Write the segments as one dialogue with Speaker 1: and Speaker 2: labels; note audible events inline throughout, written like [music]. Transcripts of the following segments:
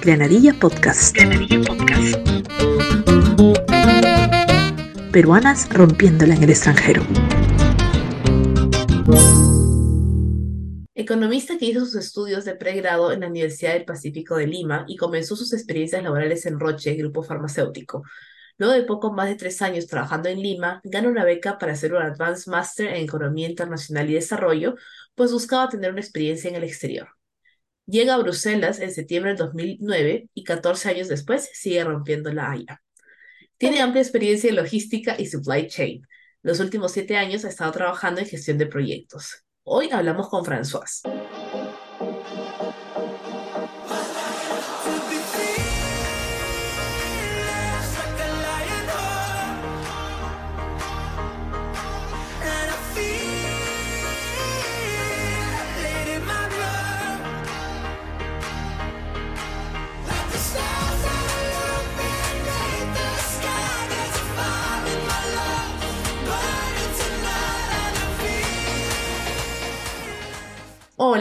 Speaker 1: Granadilla Podcast. Granadilla Podcast. Peruanas rompiéndola en el extranjero.
Speaker 2: Economista que hizo sus estudios de pregrado en la Universidad del Pacífico de Lima y comenzó sus experiencias laborales en Roche, grupo farmacéutico. Luego de poco más de tres años trabajando en Lima, gana una beca para hacer un Advanced Master en Economía Internacional y Desarrollo, pues buscaba tener una experiencia en el exterior. Llega a Bruselas en septiembre del 2009 y 14 años después sigue rompiendo la haya. Tiene amplia experiencia en logística y supply chain. Los últimos siete años ha estado trabajando en gestión de proyectos. Hoy hablamos con François.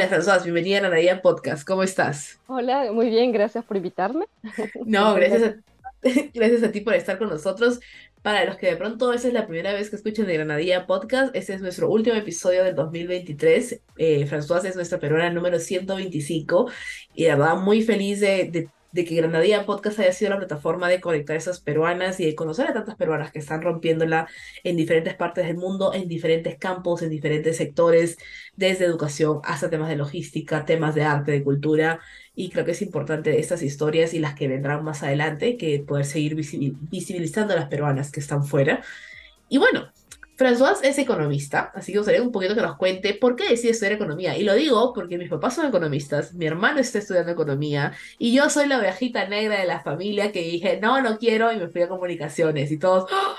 Speaker 2: François, bienvenida a Nadia Podcast. ¿Cómo estás?
Speaker 3: Hola, muy bien, gracias por invitarme. [laughs]
Speaker 2: No, gracias a, [laughs] gracias a ti por estar con nosotros. Para los que de pronto esa es la primera vez que escuchan de Granadilla Podcast, este es nuestro último episodio del 2023. Eh, François es nuestra peruana número 125 y la verdad muy feliz de, de de que Granadilla Podcast haya sido la plataforma de conectar esas peruanas y de conocer a tantas peruanas que están rompiéndola en diferentes partes del mundo, en diferentes campos, en diferentes sectores, desde educación hasta temas de logística, temas de arte, de cultura. Y creo que es importante estas historias y las que vendrán más adelante, que poder seguir visibilizando a las peruanas que están fuera. Y bueno, François es economista, así que gustaría un poquito que nos cuente por qué decide estudiar economía. Y lo digo porque mis papás son economistas, mi hermano está estudiando economía y yo soy la ovejita negra de la familia que dije, no, no quiero y me fui a comunicaciones y todos, ¡oh!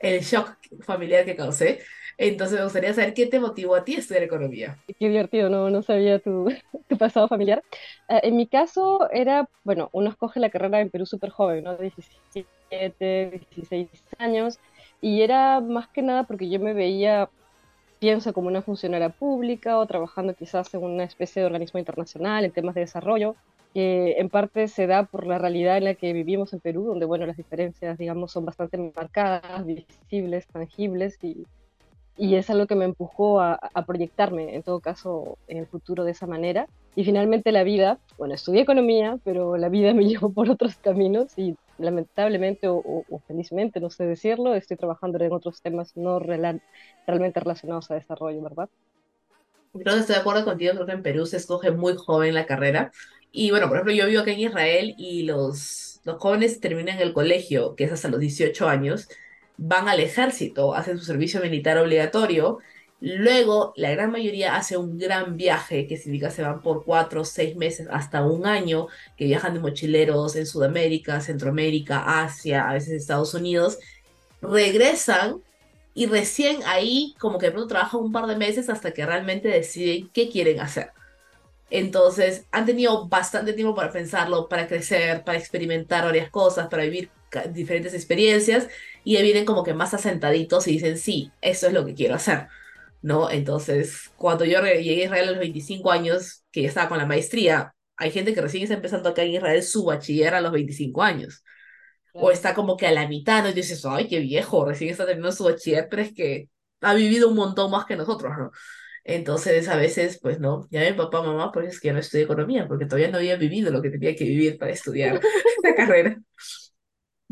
Speaker 2: el shock familiar que causé. Entonces me gustaría saber qué te motivó a ti a estudiar economía.
Speaker 3: Qué divertido, no, no sabía tu, [laughs] tu pasado familiar. Uh, en mi caso era, bueno, uno escoge la carrera en Perú súper joven, ¿no? 17, 16 años y era más que nada porque yo me veía, pienso, como una funcionaria pública o trabajando quizás en una especie de organismo internacional en temas de desarrollo, que en parte se da por la realidad en la que vivimos en Perú, donde, bueno, las diferencias, digamos, son bastante marcadas, visibles, tangibles y y es algo que me empujó a, proyectarme, en todo caso, en el futuro de esa manera. Y finalmente la vida, bueno, estudié economía, pero la vida [laughs] me llevó por otros caminos y lamentablemente o, felizmente, no sé decirlo, estoy trabajando en otros temas no realmente relacionados a desarrollo, ¿verdad?
Speaker 2: Que estoy de acuerdo contigo, creo que en Perú se escoge muy joven la carrera. Y bueno, por ejemplo, yo vivo aquí en Israel y los, los jóvenes terminan el colegio, que es hasta los 18 años, van al ejército, hacen su servicio militar obligatorio, luego la gran mayoría hace un gran viaje, que significa se van por cuatro, seis meses, hasta un año, que viajan de mochileros en Sudamérica, Centroamérica, Asia, a veces Estados Unidos, regresan y recién ahí como que de pronto trabajan un par de meses hasta que realmente deciden qué quieren hacer. Entonces han tenido bastante tiempo para pensarlo, para crecer, para experimentar varias cosas, para vivir diferentes experiencias y ahí vienen como que más asentaditos y dicen, sí, eso es lo que quiero hacer, ¿no? Entonces, cuando yo llegué a Israel a los 25 años, que ya estaba con la maestría, hay gente que recién está empezando acá en Israel su bachiller a los 25 años. O está como que a la mitad, ¿no? Y dices, ay, qué viejo, recién está terminando su bachiller, pero es que ha vivido un montón más que nosotros, ¿no? Entonces, a veces, pues no, ya mi papá, mamá, por eso es que yo no estudié economía, porque todavía no había vivido lo que tenía que vivir para estudiar [laughs] la carrera.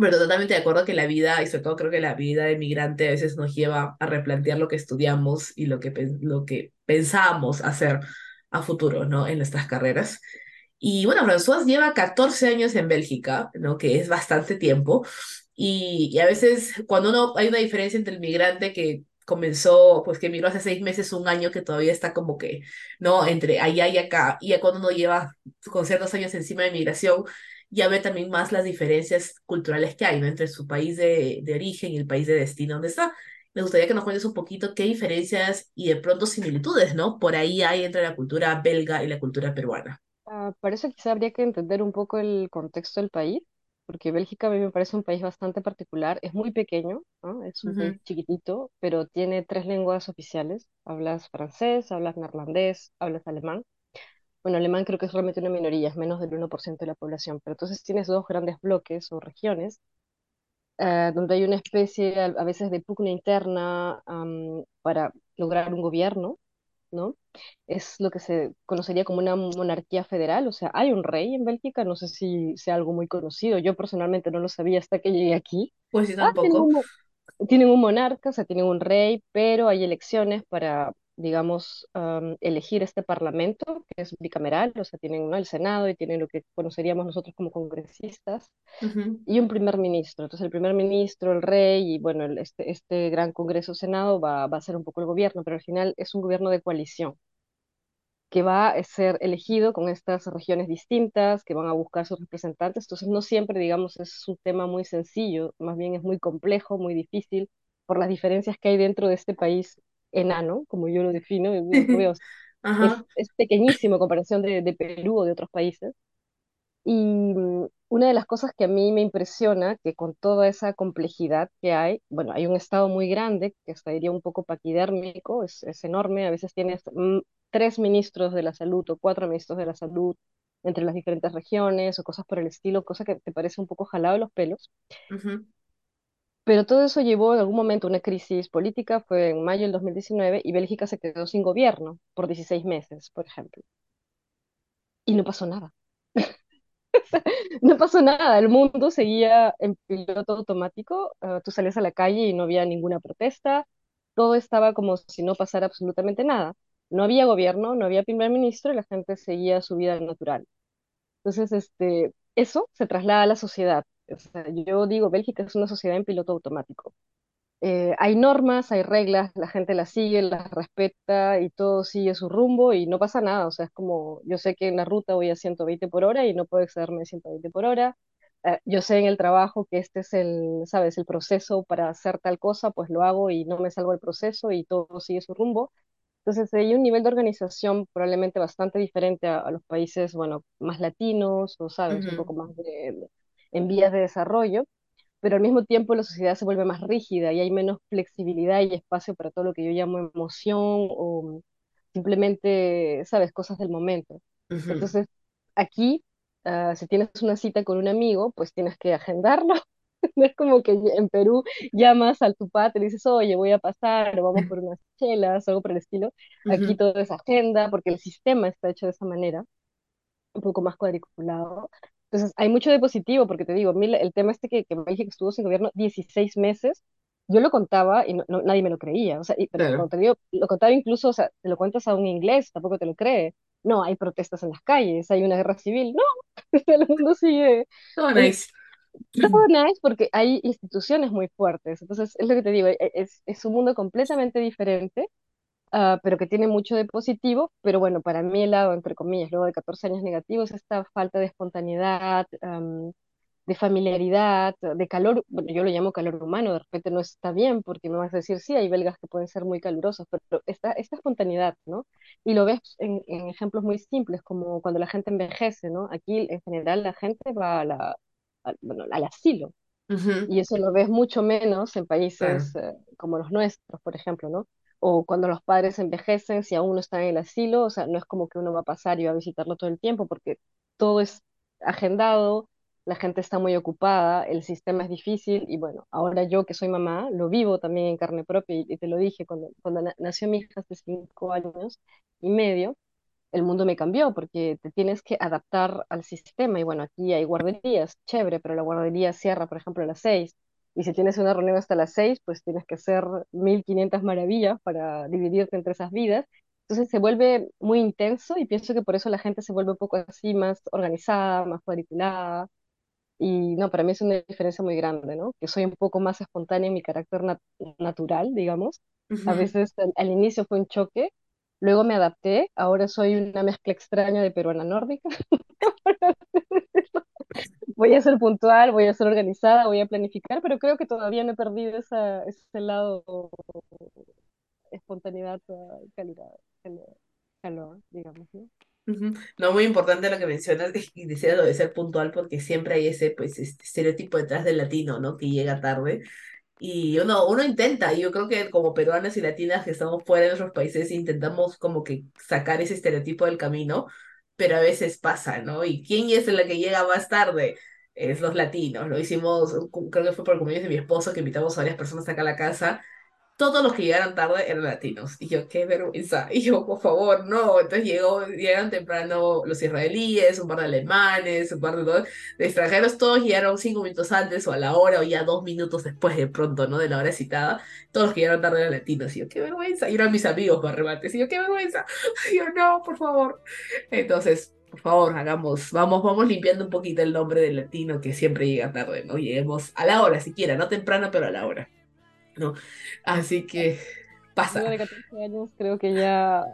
Speaker 2: Pero totalmente de acuerdo que la vida, y sobre todo creo que la vida de migrante a veces nos lleva a replantear lo que estudiamos y lo que, lo que pensamos hacer a futuro, ¿no? En nuestras carreras. Y bueno, François lleva 14 años en Bélgica, ¿no? Que es bastante tiempo. Y, y a veces cuando uno, hay una diferencia entre el migrante que comenzó, pues que emigró hace seis meses, un año que todavía está como que, ¿no? Entre allá y acá, y ya cuando uno lleva con ciertos años encima de migración, ya ve también más las diferencias culturales que hay ¿no? entre su país de, de origen y el país de destino donde está. Me gustaría que nos cuentes un poquito qué diferencias y de pronto similitudes, ¿no? Por ahí hay entre la cultura belga y la cultura peruana.
Speaker 3: Uh, para eso quizá habría que entender un poco el contexto del país, porque Bélgica a mí me parece un país bastante particular, es muy pequeño, ¿no? es un país chiquitito, pero tiene tres lenguas oficiales, hablas francés, hablas neerlandés, hablas alemán, Bueno, alemán creo que es realmente una minoría, es menos del 1% de la población, pero entonces tienes dos grandes bloques o regiones eh, donde hay una especie a, a veces de pugna interna am, para lograr un gobierno, ¿no? Es lo que se conocería como una monarquía federal, o sea, hay un rey en Bélgica, no sé si sea algo muy conocido, yo personalmente no lo sabía hasta que llegué aquí.
Speaker 2: Pues yo
Speaker 3: Ah, tienen
Speaker 2: tampoco.
Speaker 3: un, mo- tienen un monarca, o sea, tienen un rey, pero hay elecciones para, digamos, am, elegir este parlamento, que es bicameral, o sea, tienen, ¿no? el Senado y tienen lo que conoceríamos nosotros como congresistas y un primer ministro. Entonces el primer ministro, el rey y bueno, el- este, este gran Congreso Senado va, va a ser un poco el gobierno, pero al final es un gobierno de coalición que va a ser elegido con estas regiones distintas, que van a buscar sus representantes. Entonces no siempre, digamos, es un tema muy sencillo, más bien es muy complejo, muy difícil por las diferencias que hay dentro de este país enano, como yo lo defino, es, [laughs] es pequeñísimo en comparación de, de Perú o de otros países. Y mm, una de las cosas que a mí me impresiona, que con toda esa complejidad que hay, bueno, hay un estado muy grande, que hasta diría un poco paquidérmico, es, es enorme, a veces tienes mm, tres ministros de la salud o cuatro ministros de la salud entre las diferentes regiones o cosas por el estilo, cosa que te parece un poco jalado de los pelos.
Speaker 2: ujú.
Speaker 3: Pero todo eso llevó en algún momento a una crisis política, fue en mayo del 2019, y Bélgica se quedó sin gobierno por 16 meses, por ejemplo, y no pasó nada. [laughs] No pasó nada, el mundo seguía en piloto automático, ah, tú salías a la calle y no había ninguna protesta, todo estaba como si no pasara absolutamente nada. No había gobierno, no había primer ministro y la gente seguía su vida natural. Entonces, este, eso se traslada a la sociedad. O sea, yo digo, Bélgica es una sociedad en piloto automático eh, hay normas, hay reglas, la gente las sigue, las respeta y todo sigue su rumbo y no pasa nada. O sea, es como, yo sé que en la ruta voy a 120 por hora y no puedo excederme de 120 por hora. Eh, yo sé en el trabajo que este es el, sabes, el proceso para hacer tal cosa, pues lo hago y no me salgo del proceso y todo sigue su rumbo. Entonces, hay un nivel de organización probablemente bastante diferente a, a los países, bueno, más latinos o, sabes, un poco más de, en vías de desarrollo pero al mismo tiempo la sociedad se vuelve más rígida y hay menos flexibilidad y espacio para todo lo que yo llamo emoción o simplemente, sabes, cosas del momento. Entonces, aquí, ah, si tienes una cita con un amigo, pues tienes que agendarlo. [laughs] No es como que en Perú llamas al tu padre y dices, oye, voy a pasar, o vamos por unas chelas, o algo por el estilo. Aquí todo es agenda, porque el sistema está hecho de esa manera un poco más cuadriculado. Entonces, hay mucho de positivo, porque te digo, el tema este que, que México estuvo sin gobierno 16 meses, yo lo contaba y no, no- nadie me lo creía. O sea, y- pero
Speaker 2: Claro,
Speaker 3: cuando te digo, lo contaba incluso, o sea, te lo cuentas a un inglés, tampoco te lo cree. No, hay protestas en las calles, hay una guerra civil. No, [laughs] el mundo sigue.
Speaker 2: todo nice.
Speaker 3: todo [laughs] nice porque hay instituciones muy fuertes. Entonces, es lo que te digo, e- es, es un mundo completamente diferente ah, pero que tiene mucho de positivo, pero bueno, para mí el lado, entre comillas, luego de 14 años negativos, esta falta de espontaneidad, am, de familiaridad, de calor, bueno, yo lo llamo calor humano, de repente no está bien, porque me vas a decir, sí, hay belgas que pueden ser muy calurosos, pero esta, esta espontaneidad, ¿no? Y lo ves en, en ejemplos muy simples, como cuando la gente envejece, ¿no? Aquí en general la gente va a la, al- bueno, al asilo, y eso lo ves mucho menos en
Speaker 2: Claro.
Speaker 3: países eh, como los nuestros, por ejemplo, ¿no? O cuando los padres envejecen, si aún no están en el asilo, o sea, no es como que uno va a pasar y va a visitarlo todo el tiempo, porque todo es agendado, la gente está muy ocupada, el sistema es difícil, y bueno, ahora yo que soy mamá, lo vivo también en carne propia, y, te lo dije, cuando, cuando na- nació mi hija hace cinco años y medio, el mundo me cambió porque te tienes que adaptar al sistema. Y bueno, aquí hay guarderías, chévere, pero la guardería cierra, por ejemplo, a las seis. Y si tienes una reunión hasta las seis, pues tienes que hacer 1500 maravillas para dividirte entre esas vidas. Entonces se vuelve muy intenso y pienso que por eso la gente se vuelve un poco así más organizada, más cuadriculada. Y no, para mí es una diferencia muy grande, ¿no? Que soy un poco más espontánea en mi carácter nat- natural, digamos. A
Speaker 2: Ujú.
Speaker 3: veces al, al inicio fue un choque, luego me adapté, ahora soy una mezcla extraña de peruana nórdica. [laughs] [laughs] Voy a ser puntual, voy a ser organizada, voy a planificar, pero creo que todavía no he perdido esa, ese lado espontaneidad, calidad, calor, digamos, ¿no?
Speaker 2: No, muy importante lo que mencionas y decía lo de ser puntual porque siempre hay ese pues este estereotipo detrás del latino, ¿no? Que llega tarde y uno, uno intenta, y yo creo que como peruanas y latinas que estamos fuera de nuestros países intentamos como que sacar ese estereotipo del camino, pero a veces pasa, ¿no? ¿Y quién es la que llega más tarde? Es los latinos, lo hicimos, creo que fue por cumpleaños de mi esposo que invitamos a varias personas acá a la casa todos los que llegaron tarde eran latinos. Y yo, qué vergüenza. Y yo, por favor, no. Entonces llegó, llegaron temprano los israelíes, un par de alemanes, un par de, extranjeros. Todos llegaron cinco minutos antes o a la hora o ya dos minutos después de pronto, ¿no? De la hora citada. Todos los que llegaron tarde eran latinos. Y yo, qué vergüenza. Y eran mis amigos para remates. Y yo, qué vergüenza. [laughs] Y yo, no, por favor. Entonces, por favor, hagamos, vamos, vamos limpiando un poquito el nombre del latino que siempre llega tarde, ¿no? Lleguemos a la hora siquiera, no temprano, pero a la hora. ¿No? Así que pasa.
Speaker 3: de 14 años creo que ya,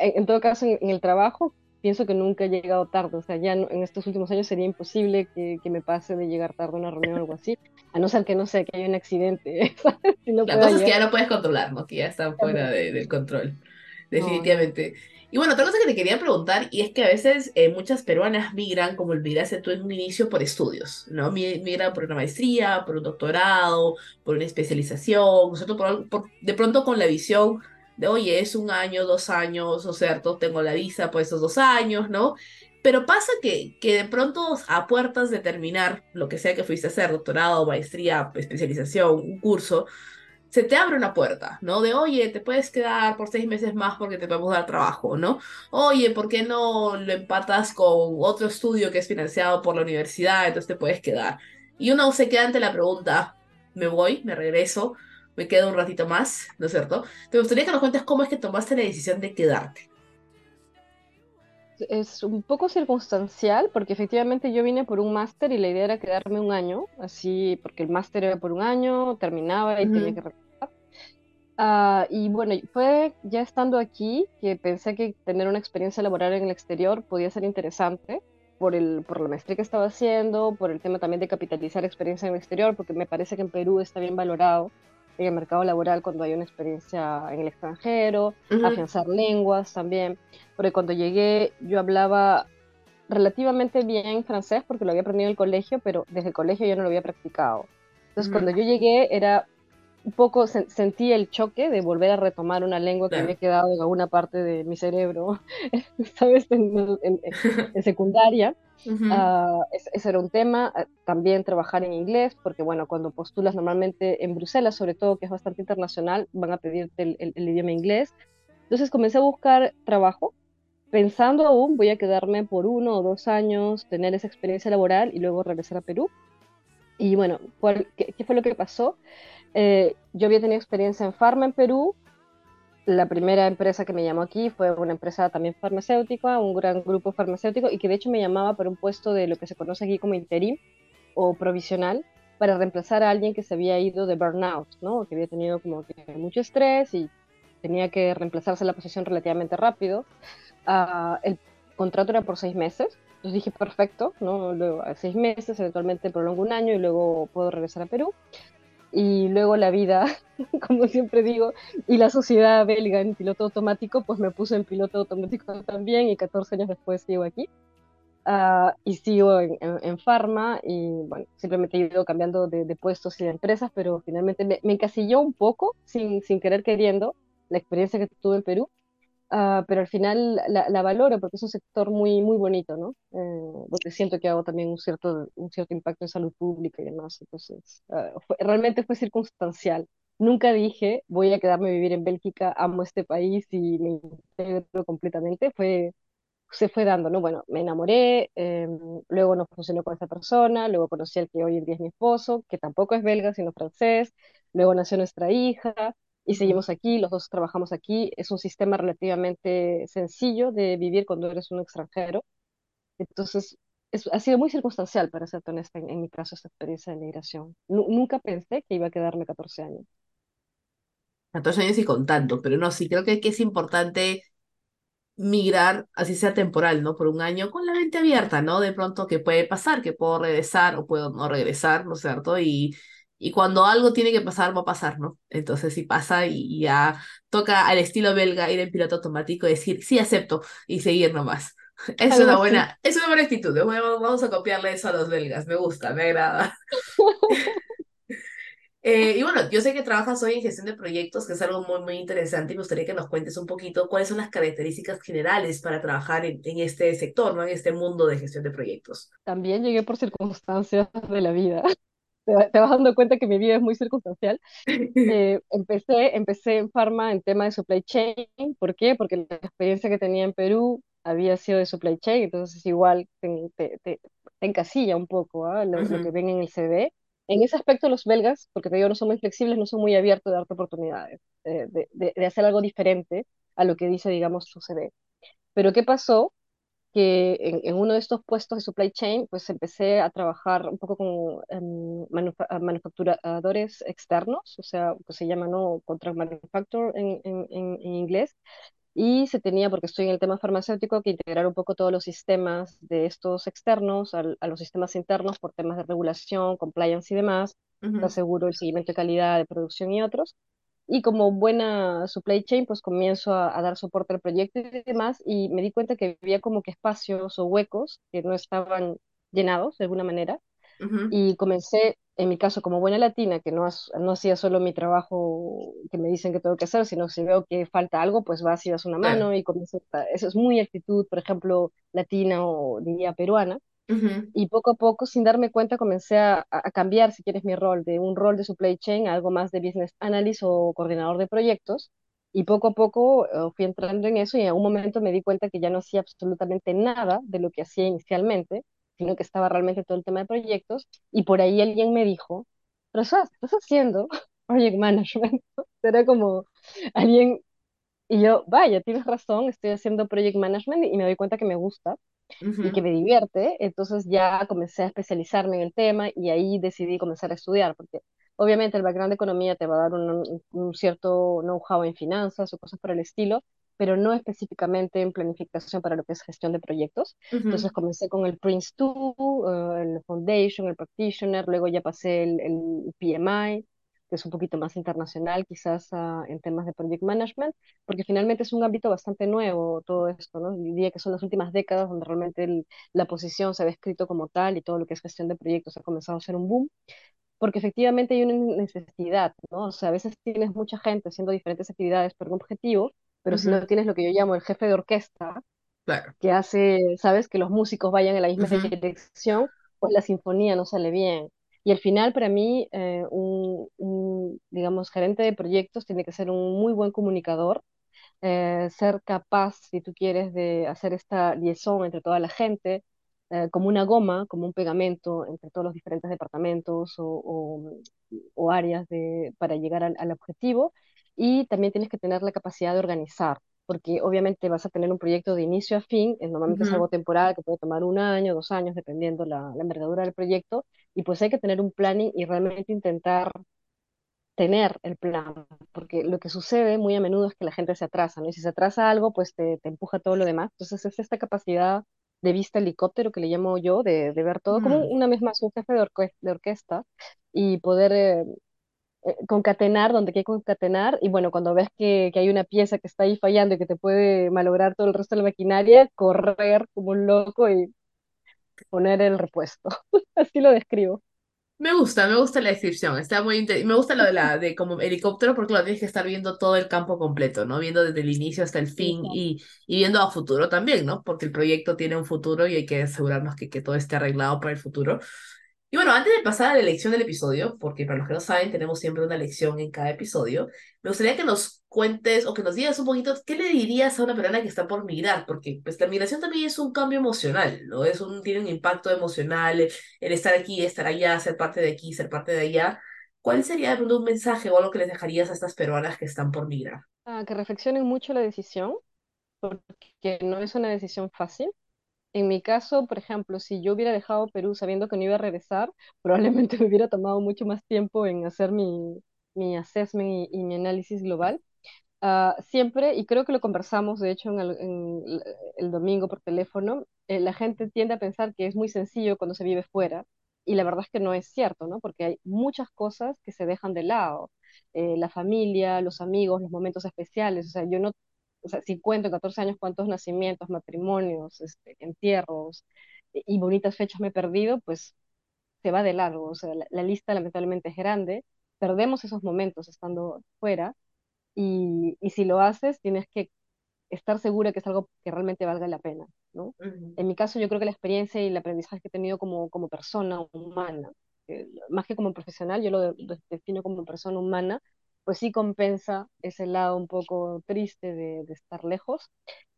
Speaker 3: en, todo caso, en, el trabajo, pienso que nunca he llegado tarde. O sea, ya en estos últimos años sería imposible que, que, me pase de llegar tarde a una reunión o algo así, a no ser que, no sé, que haya un accidente. [laughs]
Speaker 2: La cosa es que ya no puedes controlar, ¿no? Que ya están fuera de, del control. Definitivamente. Y bueno, otra cosa que te quería preguntar, y es que a veces eh, muchas peruanas migran, como olvidaste tú en un inicio, por estudios, ¿no? Migran por una maestría, por un doctorado, por una especialización, Por, por, de pronto con la visión de, oye, es un año, dos años, o cierto, tengo la visa por esos dos años, ¿no? Pero pasa que, que de pronto a puertas de terminar lo que sea que fuiste a hacer, doctorado, maestría, especialización, un curso, se te abre una puerta, ¿no? De, oye, te puedes quedar por seis meses más porque te podemos dar trabajo, ¿no? Oye, ¿por qué no lo empatas con otro estudio que es financiado por la universidad? Entonces te puedes quedar. Y uno se queda ante la pregunta, ¿me voy? ¿Me regreso? ¿Me quedo un ratito más? ¿No es cierto? Te gustaría que nos cuentes cómo es que tomaste la decisión de quedarte.
Speaker 3: Es un poco circunstancial porque efectivamente yo vine por un máster y la idea era quedarme un año, así porque el máster era por un año, terminaba y tenía que Uh, y bueno, fue ya estando aquí que pensé que tener una experiencia laboral en el exterior podía ser interesante por, el, por la maestría que estaba haciendo, por el tema también de capitalizar experiencia en el exterior, porque me parece que en Perú está bien valorado en el mercado laboral cuando hay una experiencia en el extranjero, afianzar lenguas también, porque cuando llegué yo hablaba relativamente bien francés porque lo había aprendido en el colegio, pero desde el colegio yo no lo había practicado. Entonces cuando yo llegué era un poco sentí el choque de volver a retomar una lengua que había quedado en alguna parte de mi cerebro, [laughs] ¿sabes? En, en, secundaria. Ah, ese, era un tema. Ah, también trabajar en inglés, porque bueno, cuando postulas normalmente en Bruselas, sobre todo, que es bastante internacional, van a pedirte el, el idioma inglés. Entonces comencé a buscar trabajo, pensando aún, voy a quedarme por uno o dos años, tener esa experiencia laboral y luego regresar a Perú. Y bueno, qué, qué, fue lo que pasó? Eh, yo había tenido experiencia en Pharma en Perú. La primera empresa que me llamó aquí fue una empresa también farmacéutica, un gran grupo farmacéutico, y que de hecho me llamaba para un puesto de lo que se conoce aquí como interim o provisional, para reemplazar a alguien que se había ido de burnout, ¿no? que había tenido como que mucho estrés y tenía que reemplazarse la posición relativamente rápido. Uh, el contrato era por seis meses, entonces dije, perfecto, ¿no? Luego, a seis meses, eventualmente prolongo un año y luego puedo regresar a Perú y luego la vida, [laughs] como siempre digo, y la sociedad belga en piloto automático, pues me puso en piloto automático también y 14 años después sigo aquí. Uh, y sigo en, en, Pharma y bueno, simplemente he ido cambiando de, de puestos y de empresas, pero finalmente me, me, encasilló un poco, sin, sin querer queriendo, la experiencia que tuve en Perú Uh, pero al final la, la, valoro porque es un sector muy, muy bonito, ¿no? Eh, porque siento que hago también un cierto, un cierto impacto en salud pública y demás. Entonces, uh, fue, realmente fue circunstancial. Nunca dije, voy a quedarme a vivir en Bélgica, amo este país y me integro completamente. Fue, se fue dando, ¿no? Bueno, me enamoré, eh, luego nos funcionó con esta persona, luego conocí al que hoy en día es mi esposo, que tampoco es belga, sino francés, luego nació nuestra hija, y seguimos aquí, los dos trabajamos aquí. Es un sistema relativamente sencillo de vivir cuando eres un extranjero. Entonces, es, ha sido muy circunstancial, para ser honesta, en, en mi caso, esta experiencia de migración. nunca pensé que iba a quedarme 14 años.
Speaker 2: 14 años y contando, pero no, sí, creo que, que es importante migrar, así sea temporal, ¿no? Por un año con la mente abierta, ¿no? De pronto que puede pasar, que puedo regresar o puedo no regresar, ¿no es cierto? Y y cuando algo tiene que pasar, va a pasar, ¿no? Entonces, si pasa y, ya toca al estilo belga ir en piloto automático y decir, sí, acepto y seguir nomás. [laughs] Es una buena, es una buena actitud. Vamos a copiarle eso a los belgas. Me gusta, me agrada. [laughs] Eh, y bueno, yo sé que trabajas hoy en gestión de proyectos, que es algo muy, muy interesante, y me gustaría que nos cuentes un poquito cuáles son las características generales para trabajar en, en este sector, ¿no? En este mundo de gestión de proyectos.
Speaker 3: También llegué por circunstancias de la vida. Te, va- te vas dando cuenta que mi vida es muy circunstancial. [laughs] Eh, empecé, empecé en Pharma en tema de supply chain. ¿Por qué? Porque la experiencia que tenía en Perú había sido de supply chain, entonces igual te, te, te- te encasilla un poco ¿ah? lo, lo que ven en el CV. En ese aspecto los belgas, porque te digo, no son muy flexibles, no son muy abiertos de darte oportunidades, eh, de, de, de hacer algo diferente a lo que dice, digamos, su CV. Pero ¿qué pasó? Que en, en uno de estos puestos de supply chain, pues empecé a trabajar un poco con manufa- a manufacturadores externos, o sea, que se llama, ¿no? Contract manufacturer en, en, inglés, y se tenía, porque estoy en el tema farmacéutico, que integrar un poco todos los sistemas de estos externos al- a, los sistemas internos por temas de regulación, compliance y demás,
Speaker 2: ujú,
Speaker 3: aseguro el seguimiento de calidad de producción y otros. Y como buena supply chain, pues comienzo a, a dar soporte al proyecto y demás, y me di cuenta que había como que espacios o huecos que no estaban llenados de alguna manera,
Speaker 2: ujú,
Speaker 3: y comencé, en mi caso, como buena latina, que no, no hacía solo mi trabajo que me dicen que tengo que hacer, sino si veo que falta algo, pues vas y das una mano, y comienzo, a- eso es muy actitud, por ejemplo, latina o diría peruana, Y poco a poco, sin darme cuenta, comencé a, cambiar, si quieres, mi rol de un rol de supply chain a algo más de business analyst o coordinador de proyectos. Y poco a poco eh, fui entrando en eso y en un momento me di cuenta que ya no hacía absolutamente nada de lo que hacía inicialmente, sino que estaba realmente todo el tema de proyectos. Y por ahí alguien me dijo, pero estás haciendo [laughs] project management. [laughs] Era como alguien, y yo, vaya, tienes razón, estoy haciendo project management y me doy cuenta que me gusta y que me divierte, entonces ya comencé a especializarme en el tema y ahí decidí comenzar a estudiar, porque obviamente el background de economía te va a dar un, un- cierto know-how en finanzas o cosas por el estilo, pero no específicamente en planificación para lo que es gestión de proyectos. Entonces comencé con el Prince 2, eh, el Foundation, el Practitioner, luego ya pasé el, el PMI, que es un poquito más internacional, quizás ah, en temas de project management porque finalmente es un ámbito bastante nuevo todo esto, ¿no? Diría que son las últimas décadas donde realmente el- la posición se ha descrito como tal y todo lo que es gestión de proyectos ha comenzado a ser un boom, porque efectivamente hay una necesidad, ¿no? O sea, a veces tienes mucha gente haciendo diferentes actividades por un objetivo, pero si
Speaker 2: ujú,
Speaker 3: no tienes lo que yo llamo el jefe de orquesta,
Speaker 2: Claro.
Speaker 3: que hace, ¿sabes? Que los músicos vayan en la misma
Speaker 2: Ujú,
Speaker 3: dirección, pues la sinfonía no sale bien. Y al final, para mí, eh, un, un, digamos, gerente de proyectos tiene que ser un muy buen comunicador eh, ser capaz, si tú quieres, de hacer esta liaison entre toda la gente, eh, como una goma, como un pegamento entre todos los diferentes departamentos o, o- áreas de, para llegar al objetivo. Y también tienes que tener la capacidad de organizar, porque obviamente vas a tener un proyecto de inicio a fin, eh, normalmente es
Speaker 2: ujú.
Speaker 3: algo temporal que puede tomar un año, dos años, dependiendo la, la envergadura del proyecto, y pues hay que tener un planning y realmente intentar tener el plan, porque lo que sucede muy a menudo es que la gente se atrasa, ¿no? Y si se atrasa algo, pues te, te empuja todo lo demás. Entonces es esta capacidad de vista helicóptero que le llamo yo, de, de ver todo como
Speaker 2: Mm.
Speaker 3: una vez más un jefe de, orque- de orquesta y poder eh, concatenar donde hay que concatenar. Y bueno, cuando ves que, que hay una pieza que está ahí fallando y que te puede malograr todo el resto de la maquinaria, correr como un loco y poner el repuesto. [laughs] Así lo describo.
Speaker 2: Me gusta, me gusta la descripción, está muy me gusta lo de la de como helicóptero porque lo tienes que estar viendo todo el campo completo, ¿no? Viendo desde el inicio hasta el fin y, y viendo a futuro también, ¿no? Porque el proyecto tiene un futuro y hay que asegurarnos que, que todo esté arreglado para el futuro. Y bueno, antes de pasar a la elección del episodio, porque para los que no saben, tenemos siempre una lección en cada episodio, me gustaría que nos cuentes o que nos digas un poquito qué le dirías a una persona que está por migrar, porque pues la migración también es un cambio emocional, ¿no? Es un, tiene un impacto emocional, el, estar aquí, estar allá, ser parte de aquí, ser parte de allá. ¿Cuál sería un mensaje o algo que les dejarías a estas peruanas que están por migrar?
Speaker 3: Ah, que reflexionen mucho la decisión, porque no es una decisión fácil En mi caso, por ejemplo, si yo hubiera dejado Perú sabiendo que no iba a regresar, [laughs] probablemente me hubiera tomado mucho más tiempo en hacer mi, mi assessment y, y mi análisis global. Ah, siempre, y creo que lo conversamos, de hecho, en el, en el domingo por teléfono, eh, la gente tiende a pensar que es muy sencillo cuando se vive fuera, y la verdad es que no es cierto, ¿no? Porque hay muchas cosas que se dejan de lado. Eh, la familia, los amigos, los momentos especiales. O sea, yo no, o sea, si cuento en 14 años cuántos nacimientos, matrimonios, este, entierros y y bonitas fechas me he perdido, pues se va de largo. O sea, la, la lista lamentablemente es grande perdemos esos momentos estando fuera y, y si lo haces tienes que estar segura que es algo que realmente valga la pena, ¿no? En mi caso yo creo que la experiencia y el aprendizaje que he tenido como, como persona humana, más que como profesional, yo lo, defino como persona humana, pues sí compensa ese lado un poco triste de, estar lejos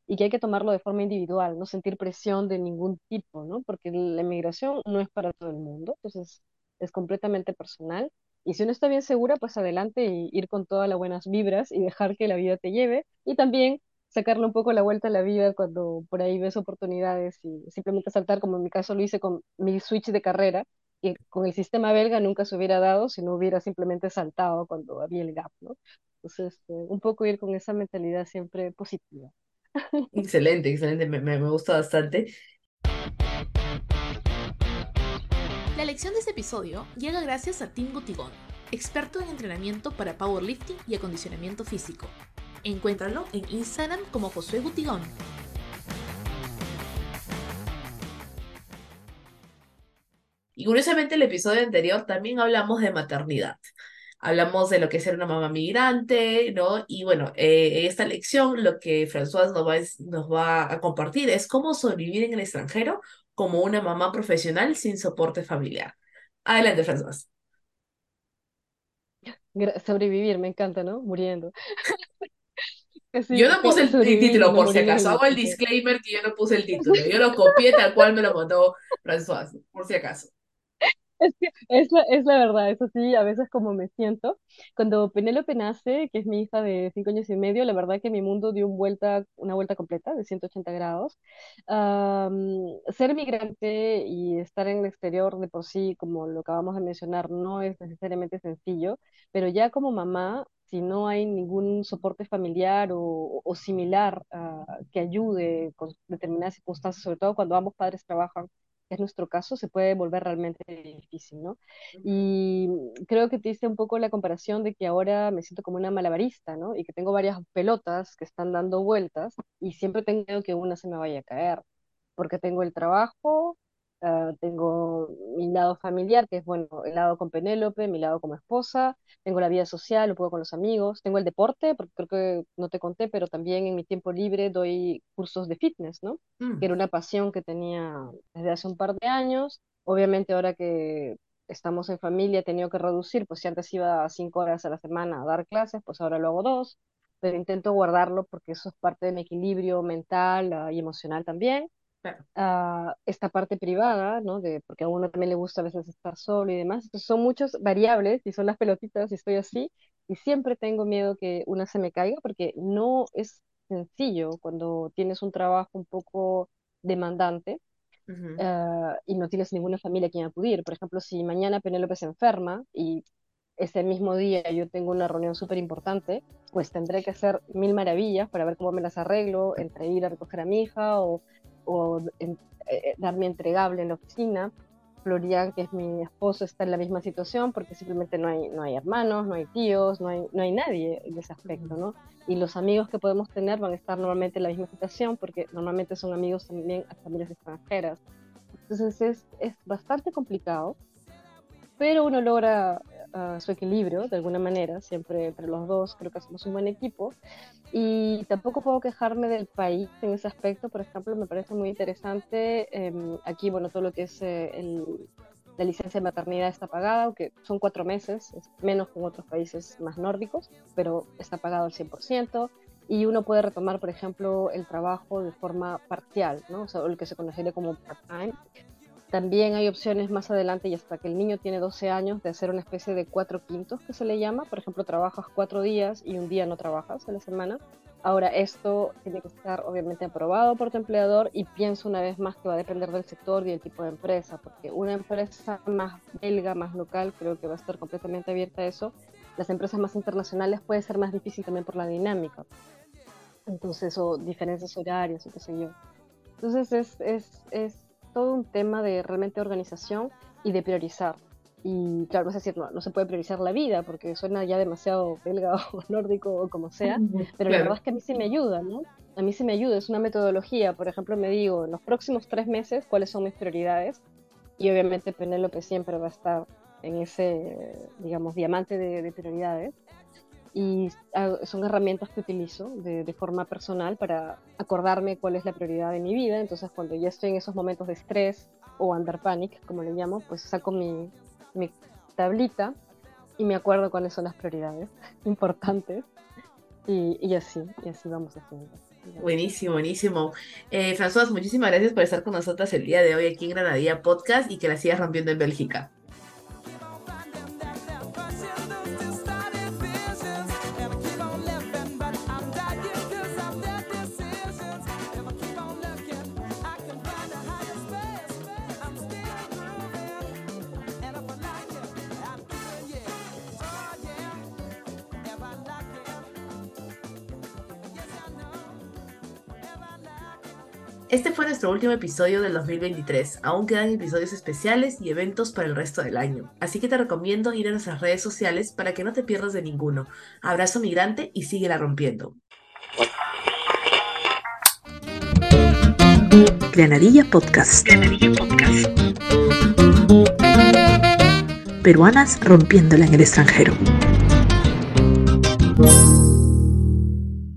Speaker 3: y que hay que tomarlo de forma individual, no sentir presión de ningún tipo, ¿no? Porque la emigración no es para todo el mundo, entonces es completamente personal. Y si uno está bien segura, pues adelante y ir con todas las buenas vibras y dejar que la vida te lleve. Y también sacarle un poco la vuelta a la vida cuando por ahí ves oportunidades y simplemente saltar, como en mi caso lo hice con mi switch de carrera, y con el sistema belga nunca se hubiera dado si no hubiera simplemente saltado cuando había el gap, ¿no? Entonces, eh, un poco ir con esa mentalidad siempre positiva.
Speaker 2: Excelente, excelente, me, me, me gusta bastante.
Speaker 4: La lección de este episodio llega gracias a Tim Gutigón, experto en entrenamiento para powerlifting y acondicionamiento físico. Encuéntralo en Instagram como Josué Gutigón.
Speaker 2: Y curiosamente el episodio anterior también hablamos de maternidad. Hablamos de lo que es ser una mamá migrante, ¿no? Y bueno, eh, esta lección lo que François nos va, nos va a compartir es cómo sobrevivir en el extranjero como una mamá profesional sin soporte familiar. Adelante, François.
Speaker 3: Sobrevivir, me encanta, ¿no? Muriendo. [laughs]
Speaker 2: yo no puse el título por si acaso, hago el disclaimer que yo no puse el título, yo lo copié tal cual me lo mandó François, por si acaso.
Speaker 3: Es es la, es la verdad, eso sí, a veces como me siento. Cuando Penélope nace, que es mi hija de cinco años y medio, la verdad que mi mundo dio un vuelta, una vuelta completa de 180 grados. ser migrante y estar en el exterior de por sí, como lo acabamos de mencionar, no es necesariamente sencillo, pero ya como mamá, si no hay ningún soporte familiar o, o similar ah, que ayude con determinadas circunstancias, sobre todo cuando ambos padres trabajan, es nuestro caso, se puede volver realmente difícil, ¿no? Y creo que te hice un poco la comparación de que ahora me siento como una malabarista, ¿no? Y que tengo varias pelotas que están dando vueltas y siempre tengo que una se me vaya a caer, porque tengo el trabajo, Ah, tengo mi lado familiar, que es, bueno, el lado con Penélope, mi lado como esposa, tengo la vida social, un poco con los amigos, tengo el deporte, porque creo que no te conté, pero también en mi tiempo libre doy cursos de fitness, ¿no?
Speaker 2: Mm.
Speaker 3: Que era una pasión que tenía desde hace un par de años. Obviamente ahora que estamos en familia he tenido que reducir, pues si antes iba cinco horas a la semana a dar clases, pues ahora lo hago dos, pero intento guardarlo porque eso es parte de mi equilibrio mental ah, y emocional también esta parte privada, ¿no? De, porque a uno también le gusta a veces estar solo y demás. Entonces son muchas variables y son las pelotitas y estoy así y siempre tengo miedo que una se me caiga porque no es sencillo cuando tienes un trabajo un poco demandante ah, y no tienes ninguna familia a quien acudir. Por ejemplo, si mañana Penélope se enferma y ese mismo día yo tengo una reunión súper importante, pues tendré que hacer mil maravillas para ver cómo me las arreglo, entre ir a recoger a mi hija o o eh, eh, darme entregable en la oficina. Florian, que es mi esposo, está en la misma situación porque simplemente no hay, no hay hermanos, no hay tíos, no hay, no hay nadie en ese aspecto, ¿no? Y los amigos que podemos tener van a estar normalmente en la misma situación porque normalmente son amigos también a familias extranjeras. Entonces es, es bastante complicado, pero uno logra su equilibrio de alguna manera, siempre entre los dos creo que hacemos un buen equipo y tampoco puedo quejarme del país en ese aspecto, por ejemplo, me parece muy interesante. Eh, aquí, bueno, todo lo que es eh, la licencia de maternidad está pagada, aunque son cuatro meses, es menos que en otros países más nórdicos, pero está pagado al 100%. Y uno puede retomar, por ejemplo, el trabajo de forma parcial, ¿no? o sea, lo que se conocería como part-time, también hay opciones más adelante y hasta que el niño tiene 12 años de hacer una especie de cuatro quintos que se le llama. Por ejemplo, trabajas cuatro días y un día no trabajas a la semana. Ahora, esto tiene que estar obviamente aprobado por tu empleador y pienso una vez más que va a depender del sector y del tipo de empresa, porque una empresa más belga, más local, creo que va a estar completamente abierta a eso. Las empresas más internacionales puede ser más difícil también por la dinámica. Entonces, o diferencias horarias o qué sé yo. Entonces, es, es, es todo un tema de realmente organización y de priorizar. Y claro, es decir, no, no se puede priorizar la vida porque suena ya demasiado belga [laughs] o nórdico o como sea, pero la verdad es que a mí sí me ayuda, ¿no? A mí sí me ayuda, es una metodología. Por ejemplo, me digo, en los próximos tres meses, ¿cuáles son mis prioridades? Y obviamente Penélope siempre va a estar en ese, digamos, diamante de, de prioridades y ah, son herramientas que utilizo de, de, forma personal para acordarme cuál es la prioridad de mi vida. Entonces, cuando ya estoy en esos momentos de estrés o under panic, como le llamo, pues saco mi, mi tablita y me acuerdo cuáles son las prioridades [laughs] importantes y, y así, y así vamos haciendo.
Speaker 2: Buenísimo, buenísimo. Eh, François, muchísimas gracias por estar con nosotras el día de hoy aquí en Granadilla Podcast y que la sigas rompiendo en Bélgica. Este fue nuestro último episodio del 2023. Aún quedan episodios especiales y eventos para el resto del año. Así que te recomiendo ir a nuestras redes sociales para que no te pierdas de ninguno. Abrazo migrante y síguela rompiendo.
Speaker 1: Granadilla Podcast.
Speaker 2: Granadilla Podcast.
Speaker 1: Peruanas rompiéndola en el extranjero.